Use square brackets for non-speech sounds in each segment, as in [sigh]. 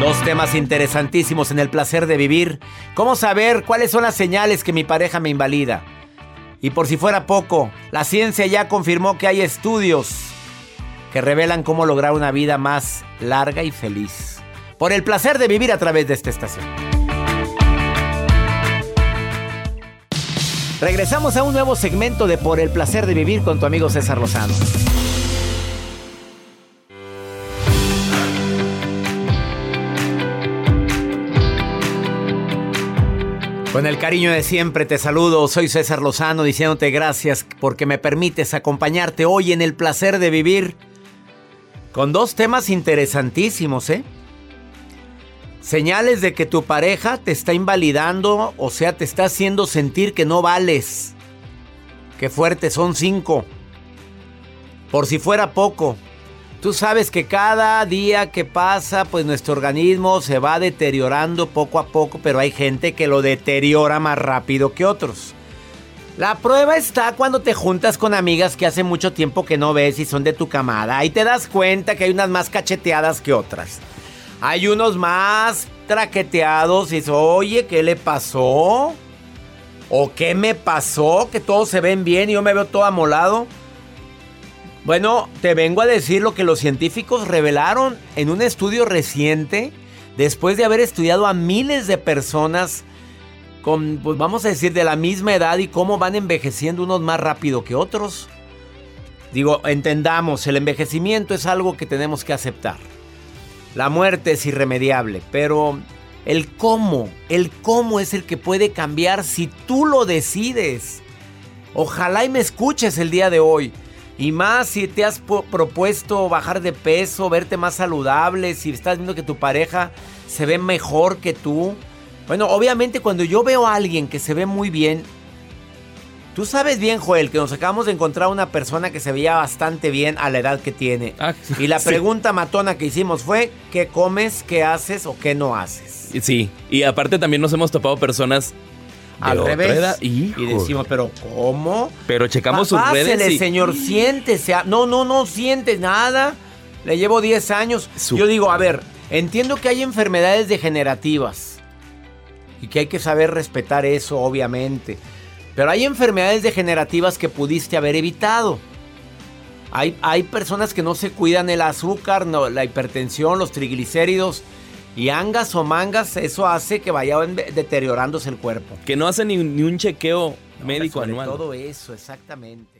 Dos temas interesantísimos en el placer de vivir. ¿Cómo saber cuáles son las señales que mi pareja me invalida? Y por si fuera poco, la ciencia ya confirmó que hay estudios que revelan cómo lograr una vida más larga y feliz. Por el placer de vivir a través de esta estación. Regresamos a un nuevo segmento de Por el placer de vivir con tu amigo César Lozano. Con el cariño de siempre te saludo, soy César Lozano diciéndote gracias porque me permites acompañarte hoy en el placer de vivir con dos temas interesantísimos, ¿eh? Señales de que tu pareja te está invalidando, o sea, te está haciendo sentir que no vales. Qué fuerte, son cinco. Por si fuera poco, Tú sabes que cada día que pasa, pues nuestro organismo se va deteriorando poco a poco, pero hay gente que lo deteriora más rápido que otros. La prueba está cuando te juntas con amigas que hace mucho tiempo que no ves y son de tu camada. Ahí te das cuenta que hay unas más cacheteadas que otras. Hay unos más traqueteados y dices, oye, ¿qué le pasó? ¿O qué me pasó? Que todos se ven bien y yo me veo todo amolado. Bueno, te vengo a decir lo que los científicos revelaron en un estudio reciente, después de haber estudiado a miles de personas con, pues vamos a decir, de la misma edad y cómo van envejeciendo unos más rápido que otros. Digo, entendamos, el envejecimiento es algo que tenemos que aceptar. La muerte es irremediable, pero el cómo, el cómo es el que puede cambiar si tú lo decides. Ojalá y me escuches el día de hoy. Y más si te has propuesto bajar de peso, verte más saludable, si estás viendo que tu pareja se ve mejor que tú. Bueno, obviamente cuando yo veo a alguien que se ve muy bien, tú sabes bien, Joel, que nos acabamos de encontrar una persona que se veía bastante bien a la edad que tiene. Ah, y la [laughs] pregunta matona que hicimos fue, ¿qué comes, qué haces o qué no haces? Sí, y aparte también nos hemos topado personas al revés. Y decimos, pero ¿cómo? Pero checamos sus redes. Y... señor, siéntese. No, no, no siente nada. Le llevo 10 años. Yo digo, a ver, entiendo que hay enfermedades degenerativas. Y que hay que saber respetar eso, obviamente. Pero hay enfermedades degenerativas que pudiste haber evitado. Hay, hay personas que no se cuidan el azúcar, no, la hipertensión, los triglicéridos y angas o mangas, eso hace que vaya deteriorándose el cuerpo. Que no hace ni, un chequeo médico anual. Todo eso, exactamente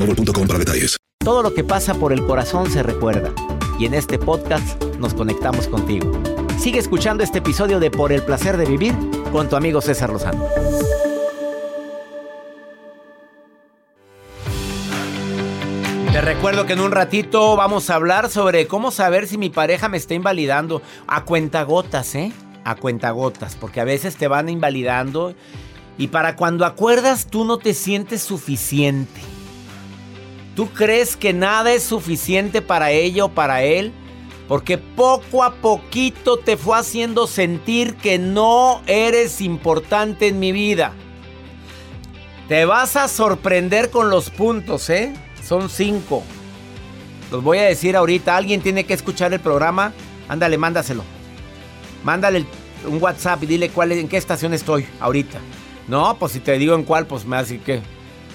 para detalles. Todo lo que pasa por el corazón se recuerda. Y en este podcast nos conectamos contigo. Sigue escuchando este episodio de Por el placer de vivir con tu amigo César Lozano. Te recuerdo que en un ratito vamos a hablar sobre cómo saber si mi pareja me está invalidando a cuentagotas, ¿eh? A cuentagotas, porque a veces te van invalidando y para cuando acuerdas tú no te sientes suficiente. ¿Tú crees que nada es suficiente para ella o para él? Porque poco a poquito te fue haciendo sentir que no eres importante en mi vida. Te vas a sorprender con los puntos, ¿eh? Son cinco. Los voy a decir ahorita. Alguien tiene que escuchar el programa. Ándale, mándaselo. Mándale un WhatsApp y dile cuál, en qué estación estoy ahorita. No, pues si te digo en cuál, pues me hace que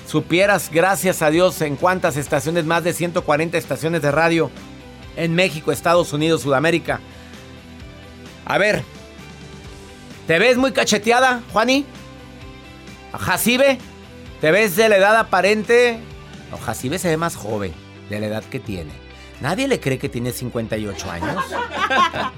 supieras, gracias a Dios, en cuántas estaciones, más de 140 estaciones de radio en México, Estados Unidos, Sudamérica. A ver, ¿te ves muy cacheteada, Juani? ¿Jacibe? ¿Te ves de la edad aparente? No, Jacibe se ve más joven de la edad que tiene. Nadie le cree que tiene 58 años.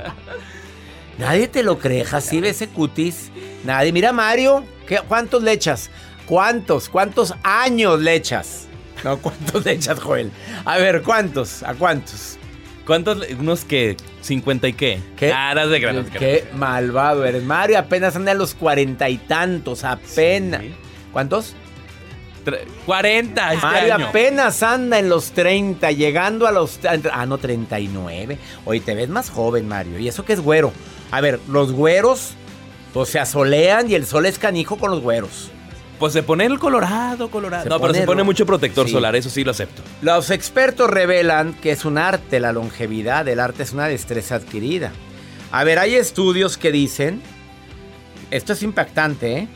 [laughs] Nadie te lo cree, Jacibe, ese cutis. Nadie. Mira, Mario, ¿cuántos le echas? ¿Cuántos? ¿Cuántos años le echas? No, ¿cuántos le echas, Joel? A ver, ¿cuántos? ¿A cuántos? ¿Cuántos? Unos que, ¿50 y qué? ¿Qué? Caras de granos. Qué malvado eres. Mario apenas anda a los cuarenta y tantos, apenas. ¿Cuántos? 40 este Mario apenas anda en los 30, llegando a los... Ah, no, 39. Oye, te ves más joven, Mario. ¿Y eso qué es güero? A ver, los güeros pues se asolean y el sol es canijo con los güeros. Pues se pone el colorado, colorado. no, pero se pone mucho protector solar, eso sí lo acepto. Los expertos revelan que es un arte la longevidad, el arte es una destreza adquirida. A ver, hay estudios que dicen, esto es impactante, ¿eh?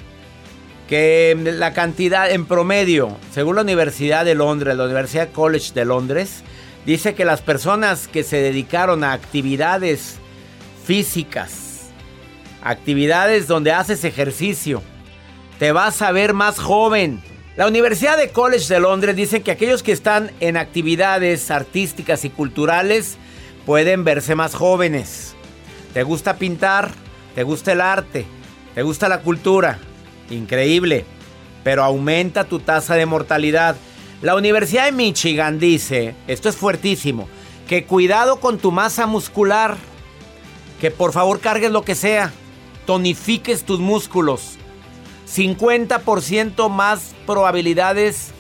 que la cantidad en promedio, según la Universidad de Londres, la Universidad College de Londres, dice que las personas que se dedicaron a actividades físicas, actividades donde haces ejercicio, te vas a ver más joven. La Universidad de College de Londres dice que aquellos que están en actividades artísticas y culturales pueden verse más jóvenes. ¿Te gusta pintar? ¿Te gusta el arte? ¿Te gusta la cultura? Increíble. Pero aumenta tu tasa de mortalidad. La Universidad de Michigan dice, esto es fuertísimo, que cuidado con tu masa muscular. Que por favor cargues lo que sea. Tonifiques tus músculos. 50% más probabilidades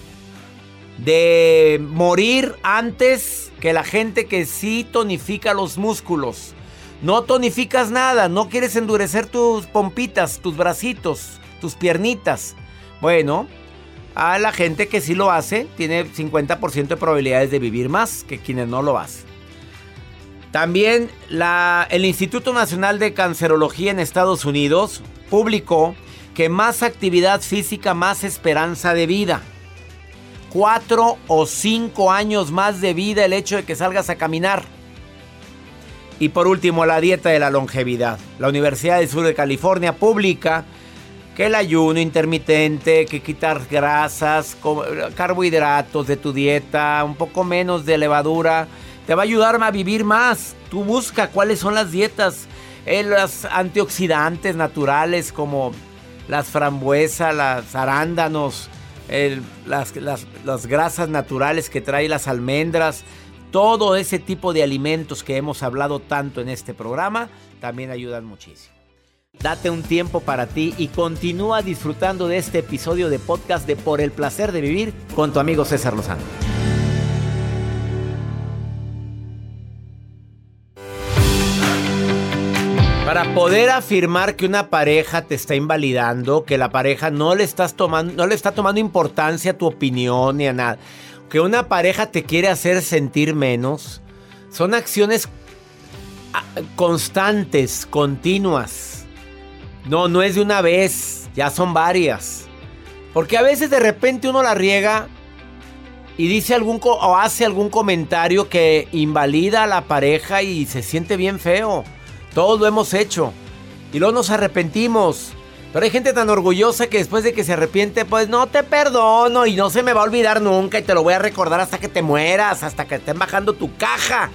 de morir antes que la gente que sí tonifica los músculos. No tonificas nada, no quieres endurecer tus pompitas, tus bracitos, tus piernitas. Bueno, a la gente que sí lo hace tiene 50% de probabilidades de vivir más que quienes no lo hacen. También la, el Instituto Nacional de Cancerología en Estados Unidos publicó que más actividad física, más esperanza de vida. Cuatro o cinco años más de vida el hecho de que salgas a caminar. Y por último, la dieta de la longevidad. La Universidad del Sur de California publica que el ayuno intermitente, que quitar grasas, carbohidratos de tu dieta, un poco menos de levadura, te va a ayudar a vivir más. Tú busca cuáles son las dietas, eh, antioxidantes naturales como las frambuesas, las arándanos, las, las grasas naturales que trae las almendras, todo ese tipo de alimentos que hemos hablado tanto en este programa, también ayudan muchísimo. Date un tiempo para ti y continúa disfrutando de este episodio de podcast de Por el placer de vivir con tu amigo César Lozano. Para poder afirmar que una pareja te está invalidando, que la pareja no le estás tomando, no le está tomando importancia a tu opinión ni a nada. que una pareja te quiere hacer sentir menos, son acciones ah, constantes, continuas. No, no es de una vez, ya son varias. Porque a veces de repente uno la riega y dice algún o hace algún comentario que invalida a la pareja y se siente bien feo. Todos lo hemos hecho. Y luego nos arrepentimos. Pero hay gente tan orgullosa que después de que se arrepiente, pues no te perdono y no se me va a olvidar nunca y te lo voy a recordar hasta que te mueras, hasta que estén bajando tu caja.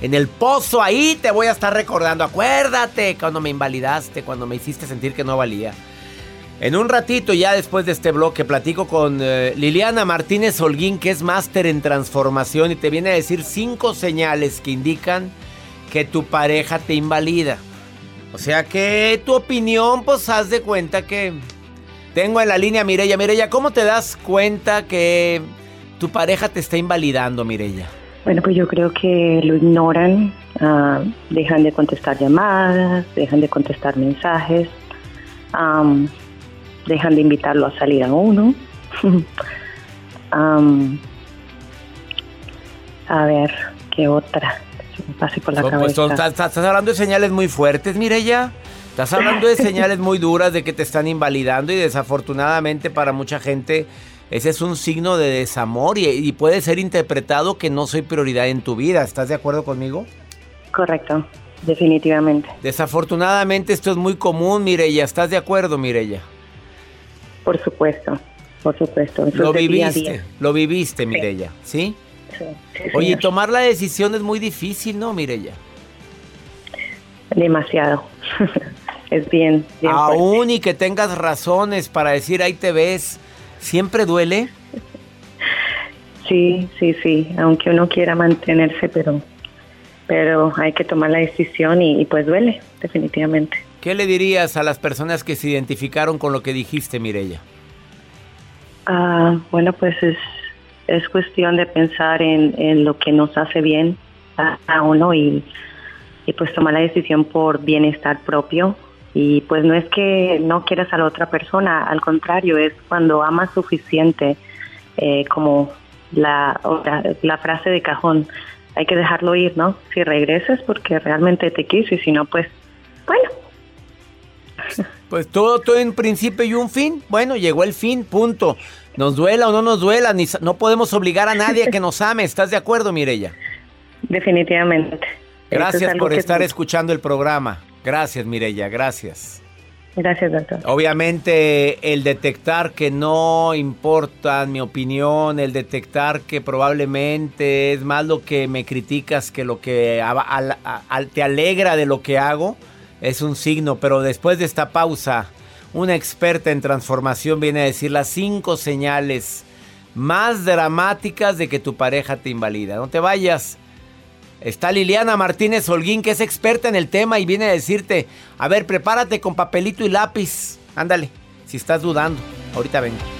En el pozo ahí te voy a estar recordando. Acuérdate cuando me invalidaste, cuando me hiciste sentir que no valía. En un ratito, ya después de este bloque, platico con eh, Liliana Martínez Holguín, que es máster en transformación y te viene a decir cinco señales que indican que tu pareja te invalida. O sea que tu opinión, pues haz de cuenta que tengo en la línea Mirella. Mirella, ¿cómo te das cuenta que tu pareja te está invalidando, Mirella? Bueno, pues yo creo que lo ignoran, ah, dejan de contestar llamadas, dejan de contestar mensajes dejan de invitarlo a salir a uno. [laughs] a ver, ¿qué otra? Pase por la pues, cabeza. estás, hablando de señales muy fuertes, Mireya. Estás hablando de señales muy duras de que te están invalidando y desafortunadamente para mucha gente ese es un signo de desamor y, y, puede ser interpretado que no soy prioridad en tu vida. ¿Estás de acuerdo conmigo? Correcto, definitivamente. Desafortunadamente esto es muy común, Mireya. ¿Estás de acuerdo, Mireya? Por supuesto, por supuesto. lo viviste, lo viviste, Mirella, ¿sí? Sí. Oye, tomar la decisión es muy difícil, ¿no, Mirella? Demasiado. [laughs] es bien, bien Aún y que tengas razones para decir ahí te ves, ¿siempre duele? Sí, sí, sí, aunque uno quiera mantenerse, pero pero hay que tomar la decisión y pues duele, definitivamente. ¿Qué le dirías a las personas que se identificaron con lo que dijiste, Mirella? Ah, bueno, pues es, es cuestión de pensar en, lo que nos hace bien a, uno y, pues tomar la decisión por bienestar propio. Y pues no es que no quieras a la otra persona, al contrario, es cuando amas suficiente, eh, como la, la frase de cajón, hay que dejarlo ir, ¿no? Si regresas porque realmente te quiso y si no, pues bueno, pues todo, todo en principio y un fin. Bueno, llegó el fin, punto. Nos duela o no nos duela, ni, no podemos obligar a nadie a que nos ame. ¿Estás de acuerdo, Mirella? Definitivamente. Gracias por estar escuchando el programa. Gracias, Mirella, gracias. Gracias, doctor. Obviamente, el detectar que no importa mi opinión, el detectar que probablemente es más lo que me criticas que lo que te alegra de lo que hago es un signo, pero después de esta pausa, una experta en transformación viene a decir las cinco señales más dramáticas de que tu pareja te invalida. No te vayas. Está Liliana Martínez Holguín, que es experta en el tema y viene a decirte, a ver, prepárate con papelito y lápiz. Ándale, si estás dudando. Ahorita vengo.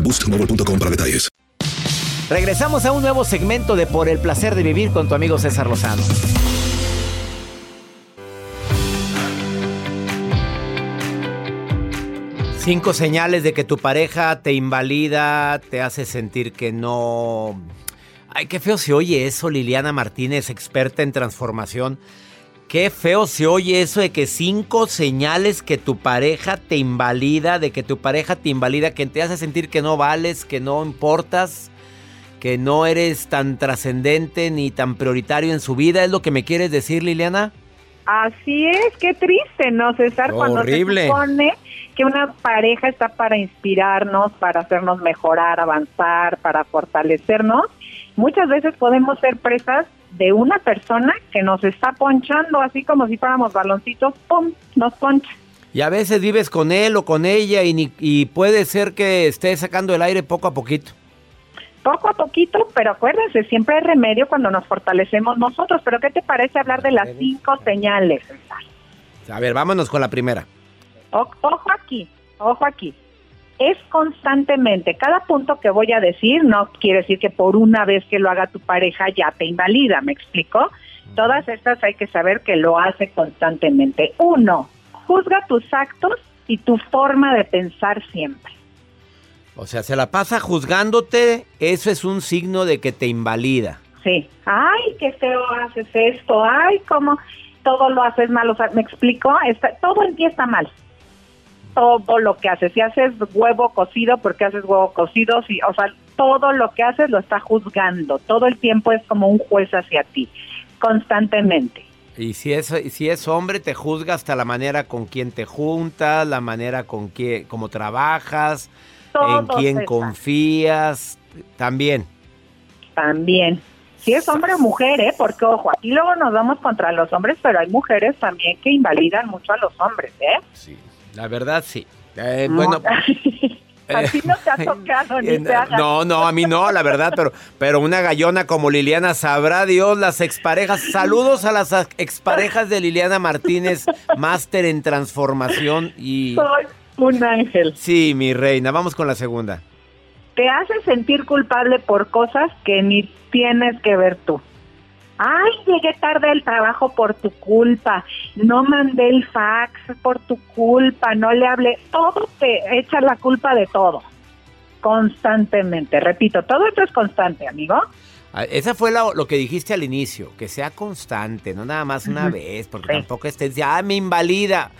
boostmobile.com para detalles. Regresamos a un nuevo segmento de Por el placer de vivir con tu amigo César Lozano. Cinco señales de que tu pareja te invalida, te hace sentir que no... Ay, qué feo se oye eso, Liliana Martínez, experta en transformación qué feo se oye eso de que cinco señales que tu pareja te invalida, de que tu pareja te invalida, que te hace sentir que no vales, que no importas, que no eres tan trascendente ni tan prioritario en su vida. ¿Es lo que me quieres decir, Liliana? Así es, qué triste, ¿no, César? Cuando se supone que una pareja está para inspirarnos, para hacernos mejorar, avanzar, para fortalecernos, muchas veces podemos ser presas de una persona que nos está ponchando, así como si fuéramos baloncitos, ¡pum!, nos poncha. Y a veces vives con él o con ella y, y puede ser que esté sacando el aire poco a poquito poco a poquito, pero acuérdense, siempre hay remedio cuando nos fortalecemos nosotros. Pero ¿qué te parece hablar de las cinco señales? A ver, vámonos con la primera. ojo aquí, ojo aquí. Es constantemente, cada punto que voy a decir no quiere decir que por una vez que lo haga tu pareja ya te invalida, ¿me explico? Todas estas hay que saber que lo hace constantemente. Uno, juzga tus actos y tu forma de pensar siempre. O sea, se la pasa juzgándote, eso es un signo de que te invalida. Sí. Ay, qué feo haces esto. Ay, cómo todo lo haces mal. O sea, ¿me explico? Está, todo empieza mal. Todo lo que haces. Si haces huevo cocido, porque haces huevo cocido? Si, o sea, todo lo que haces lo está juzgando. Todo el tiempo es como un juez hacia ti, constantemente. Y si es, si es hombre, te juzga hasta la manera con quien te juntas, la manera con que, cómo trabajas, en quién confías, también. También. Si es hombre o mujer, ¿eh? Porque, ojo, aquí luego nos vamos contra los hombres, pero hay mujeres también que invalidan mucho a los hombres, ¿eh? Sí, la verdad sí. Eh, bueno... [laughs] Así no te ha tocado, ni te No, no, a mí no, la verdad, pero, pero una gallona como Liliana, sabrá Dios, las exparejas. Saludos a las exparejas de Liliana Martínez, máster en transformación y... Un ángel. Sí, mi reina. Vamos con la segunda. Te hace sentir culpable por cosas que ni tienes que ver tú. Ay, llegué tarde al trabajo por tu culpa. No mandé el fax por tu culpa. No le hablé. Todo te echa la culpa de todo. Constantemente. Repito, todo esto es constante, amigo. Ah, esa fue lo, que dijiste al inicio, que sea constante, no nada más una vez, porque tampoco estés ya, me invalida.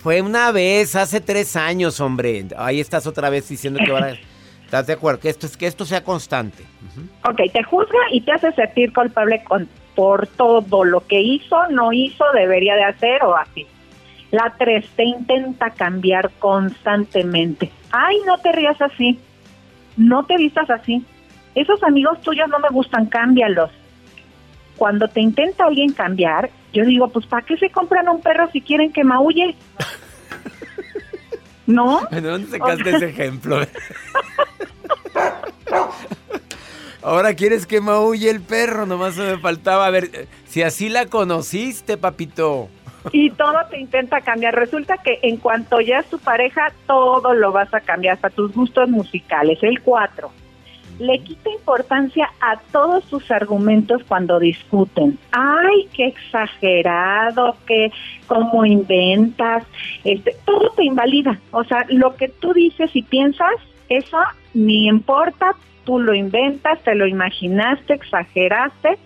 Fue una vez, hace tres años, hombre. Ahí estás otra vez diciendo que ahora... [laughs] ¿Estás de acuerdo? Que esto, que esto sea constante. Ok, te juzga y te hace sentir culpable con, por todo lo que hizo, no hizo, debería de hacer o así. La tres, te intenta cambiar constantemente. Ay, no te rías así. No te vistas así. Esos amigos tuyos no me gustan, cámbialos. Cuando te intenta alguien cambiar, yo digo, pues ¿para qué se compran un perro si quieren que maulle? [laughs] ¿No? ¿De dónde sacaste ese ejemplo? [laughs] Ahora quieres que maulle el perro, nomás me faltaba. A ver, si así la conociste, papito. Y todo te intenta cambiar. Resulta que en cuanto ya es tu pareja, todo lo vas a cambiar, hasta tus gustos musicales. El 4 le quita importancia a todos sus argumentos cuando discuten. Ay, qué exagerado, que cómo inventas, este, todo te invalida. O sea, lo que tú dices y piensas, eso ni importa, tú lo inventas, te lo imaginaste, exageraste,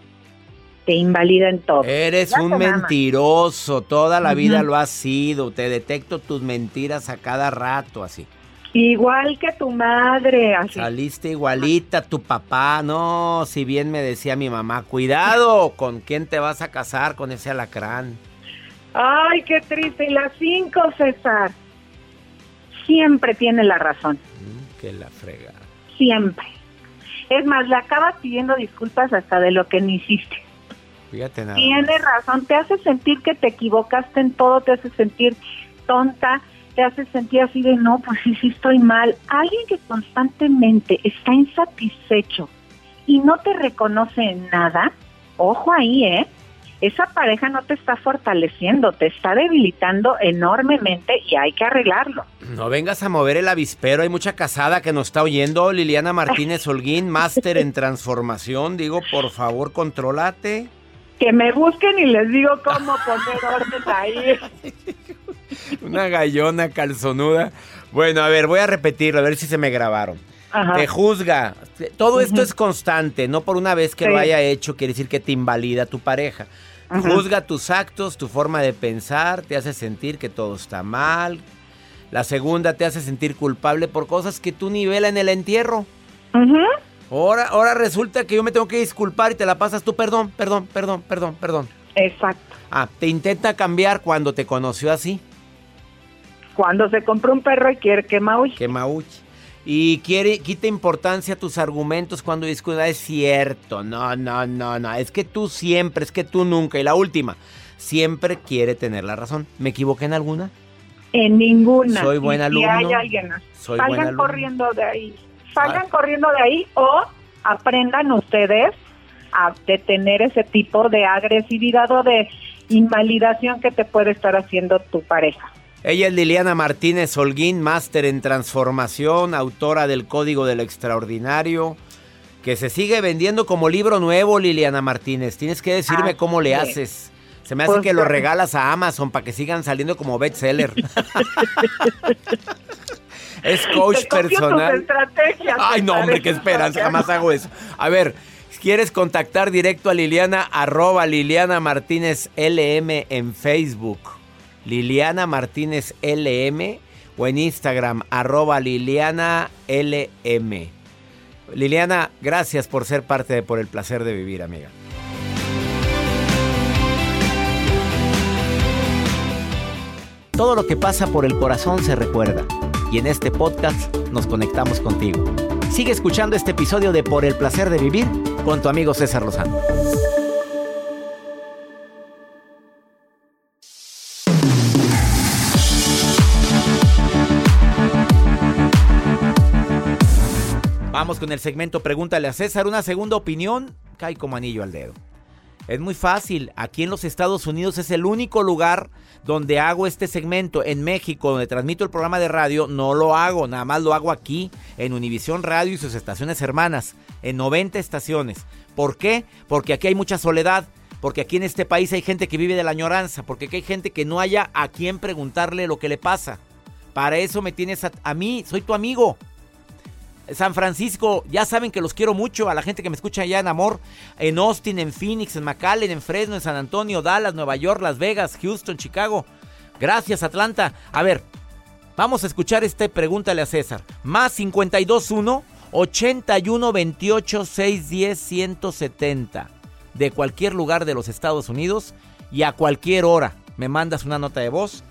te invalida en todo. Eres un mentiroso, toda la vida lo has sido, te detecto tus mentiras a cada rato así. Igual que tu madre. Así. Saliste igualita tu papá. No, si bien me decía mi mamá, cuidado con quién te vas a casar con ese alacrán. Ay, qué triste. Y las cinco, César. Siempre tiene la razón. Mm, que la frega. Siempre. Es más, le acabas pidiendo disculpas hasta de lo que no hiciste. Fíjate nada. Tiene razón. Te hace sentir que te equivocaste en todo. Te hace sentir tonta te hace sentir así de no, pues sí, sí estoy mal. Alguien que constantemente está insatisfecho y no te reconoce en nada, ojo ahí, ¿eh? Esa pareja no te está fortaleciendo, te está debilitando enormemente y hay que arreglarlo. No vengas a mover el avispero, hay mucha casada que nos está oyendo. Liliana Martínez [laughs] Holguín, máster en transformación. Digo, por favor, contrólate. Que me busquen y les digo cómo poner orden ahí. [laughs] Una gallona calzonuda. Bueno, a ver, voy a repetirlo, a ver si se me grabaron. Te juzga. Todo esto es constante, no por una vez que lo haya hecho quiere decir que te invalida tu pareja. Juzga tus actos, tu forma de pensar, te hace sentir que todo está mal. La segunda te hace sentir culpable por cosas que tú nivelas en el entierro. ahora, ahora resulta que yo me tengo que disculpar y te la pasas tú, perdón, perdón, perdón, perdón, perdón. Exacto. Ah, te intenta cambiar cuando te conoció así. Cuando se compró un perro y quiere que mauche. Que mauche. Y quiere, quita importancia a tus argumentos cuando discuta. Es cierto, no, no, no, no. Es que tú siempre, es que tú nunca. Y la última, siempre quiere tener la razón. ¿Me equivoqué en alguna? En ninguna. Soy buen alumno. Si hay alguien, salgan corriendo de ahí. Salgan ah. corriendo de ahí o aprendan ustedes a detener ese tipo de agresividad o de invalidación que te puede estar haciendo tu pareja. Ella es Liliana Martínez Holguín, máster en transformación, autora del Código del Extraordinario, que se sigue vendiendo como libro nuevo, Liliana Martínez. Tienes que decirme cómo le haces. Se me hace pues que lo regalas a Amazon para que sigan saliendo como bestseller. [laughs] es coach personal. Ay, no, hombre, qué esperanza, jamás hago eso. A ver, ¿quieres contactar directo a Liliana? Arroba Liliana Martínez LM en Facebook. Liliana Martínez LM o en Instagram arroba Liliana LM. Liliana, gracias por ser parte de Por el Placer de Vivir, amiga. Todo lo que pasa por el corazón se recuerda y en este podcast nos conectamos contigo. Sigue escuchando este episodio de Por el Placer de Vivir con tu amigo César Lozano. Con el segmento Pregúntale a César. Una segunda opinión cae como anillo al dedo. Es muy fácil. Aquí en los Estados Unidos es el único lugar donde hago este segmento. En México, donde transmito el programa de radio, no lo hago. Nada más lo hago aquí, en Univisión Radio y sus estaciones hermanas. En 90 estaciones. ¿Por qué? Porque aquí hay mucha soledad. Porque aquí en este país hay gente que vive de la añoranza. Porque aquí hay gente que no haya a quien preguntarle lo que le pasa. Para eso me tienes a mí. Soy tu amigo. San Francisco, ya saben que los quiero mucho, a la gente que me escucha allá en Amor, en Austin, en Phoenix, en McAllen, en Fresno, en San Antonio, Dallas, Nueva York, Las Vegas, Houston, Chicago. Gracias, Atlanta. A ver, vamos a escuchar este Pregúntale a César. Más 521 81 28 610 170. De cualquier lugar de los Estados Unidos y a cualquier hora me mandas una nota de voz,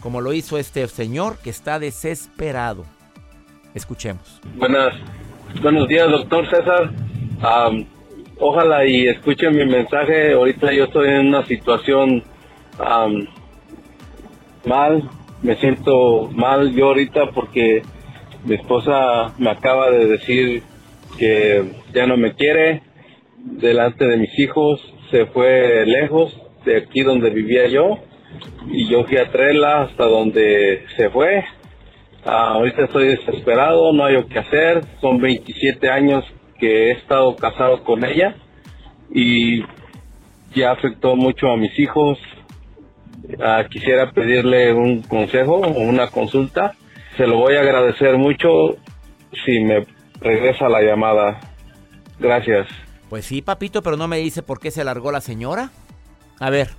como lo hizo este señor que está desesperado. Escuchemos. Buenas, buenos días, doctor César. ojalá y escuchen mi mensaje. Ahorita yo estoy en una situación mal. Me siento mal yo ahorita porque mi esposa me acaba de decir que ya no me quiere delante de mis hijos. Se fue lejos de aquí donde vivía yo y yo fui a traerla hasta donde se fue Ah, ahorita estoy desesperado, no hay lo que hacer. Son 27 años que he estado casado con ella y ya afectó mucho a mis hijos. Ah, quisiera pedirle un consejo o una consulta. Se lo voy a agradecer mucho si me regresa la llamada. Gracias. Pues sí, papito, pero no me dice por qué se largó la señora. A ver,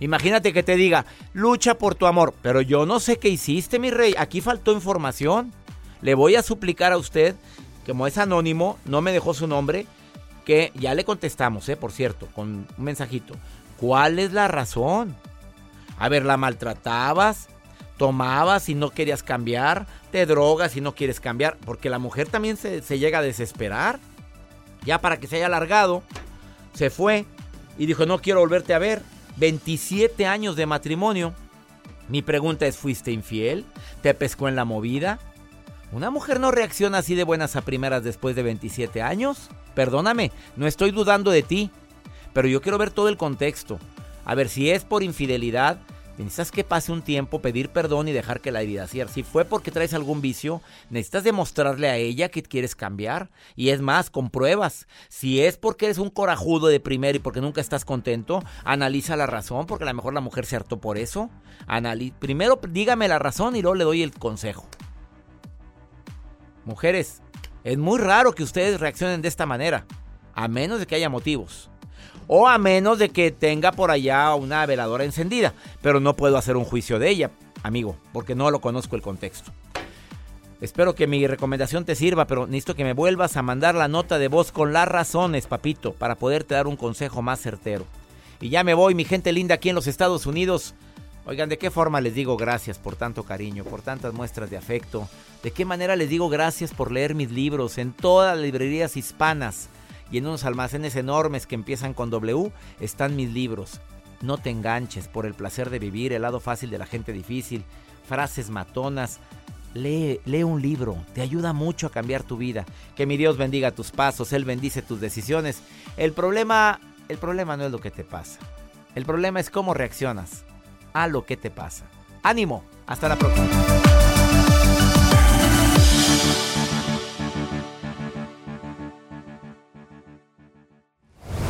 Imagínate que te diga, lucha por tu amor, pero yo no sé qué hiciste, mi rey. Aquí faltó información. Le voy a suplicar a usted, como es anónimo, no me dejó su nombre, que ya le contestamos, eh, por cierto, con un mensajito. ¿Cuál es la razón? A ver, ¿la maltratabas? ¿Tomabas y no querías cambiar? ¿Te drogas y no quieres cambiar? Porque la mujer también se, se llega a desesperar. Ya para que se haya alargado, se fue y dijo, no quiero volverte a ver. 27 años de matrimonio. Mi pregunta es, ¿fuiste infiel? ¿Te pescó en la movida? ¿Una mujer no reacciona así de buenas a primeras después de 27 años? Perdóname, no estoy dudando de ti, pero yo quiero ver todo el contexto. A ver, si es por infidelidad, Necesitas que pase un tiempo, pedir perdón y dejar que la herida cierre. Si fue porque traes algún vicio, necesitas demostrarle a ella que quieres cambiar. Y es más, con pruebas. Si es porque eres un corajudo de primero y porque nunca estás contento, analiza la razón, porque a lo mejor la mujer se hartó por eso. Primero dígame la razón y luego le doy el consejo. Mujeres, es muy raro que ustedes reaccionen de esta manera, a menos de que haya motivos. O a menos de que tenga por allá una veladora encendida. Pero no puedo hacer un juicio de ella, amigo, porque no lo conozco el contexto. Espero que mi recomendación te sirva, pero necesito que me vuelvas a mandar la nota de voz con las razones, papito, para poderte dar un consejo más certero. Y ya me voy, mi gente linda aquí en los Estados Unidos. Oigan, ¿de qué forma les digo gracias por tanto cariño, por tantas muestras de afecto? ¿De qué manera les digo gracias por leer mis libros en todas las librerías hispanas? Y en unos almacenes enormes que empiezan con W están mis libros. No te enganches por el placer de vivir, el lado fácil de la gente difícil, frases matonas. Lee, lee un libro, te ayuda mucho a cambiar tu vida. Que mi Dios bendiga tus pasos, Él bendice tus decisiones. El problema, el problema no es lo que te pasa. El problema es cómo reaccionas a lo que te pasa. Ánimo, hasta la próxima.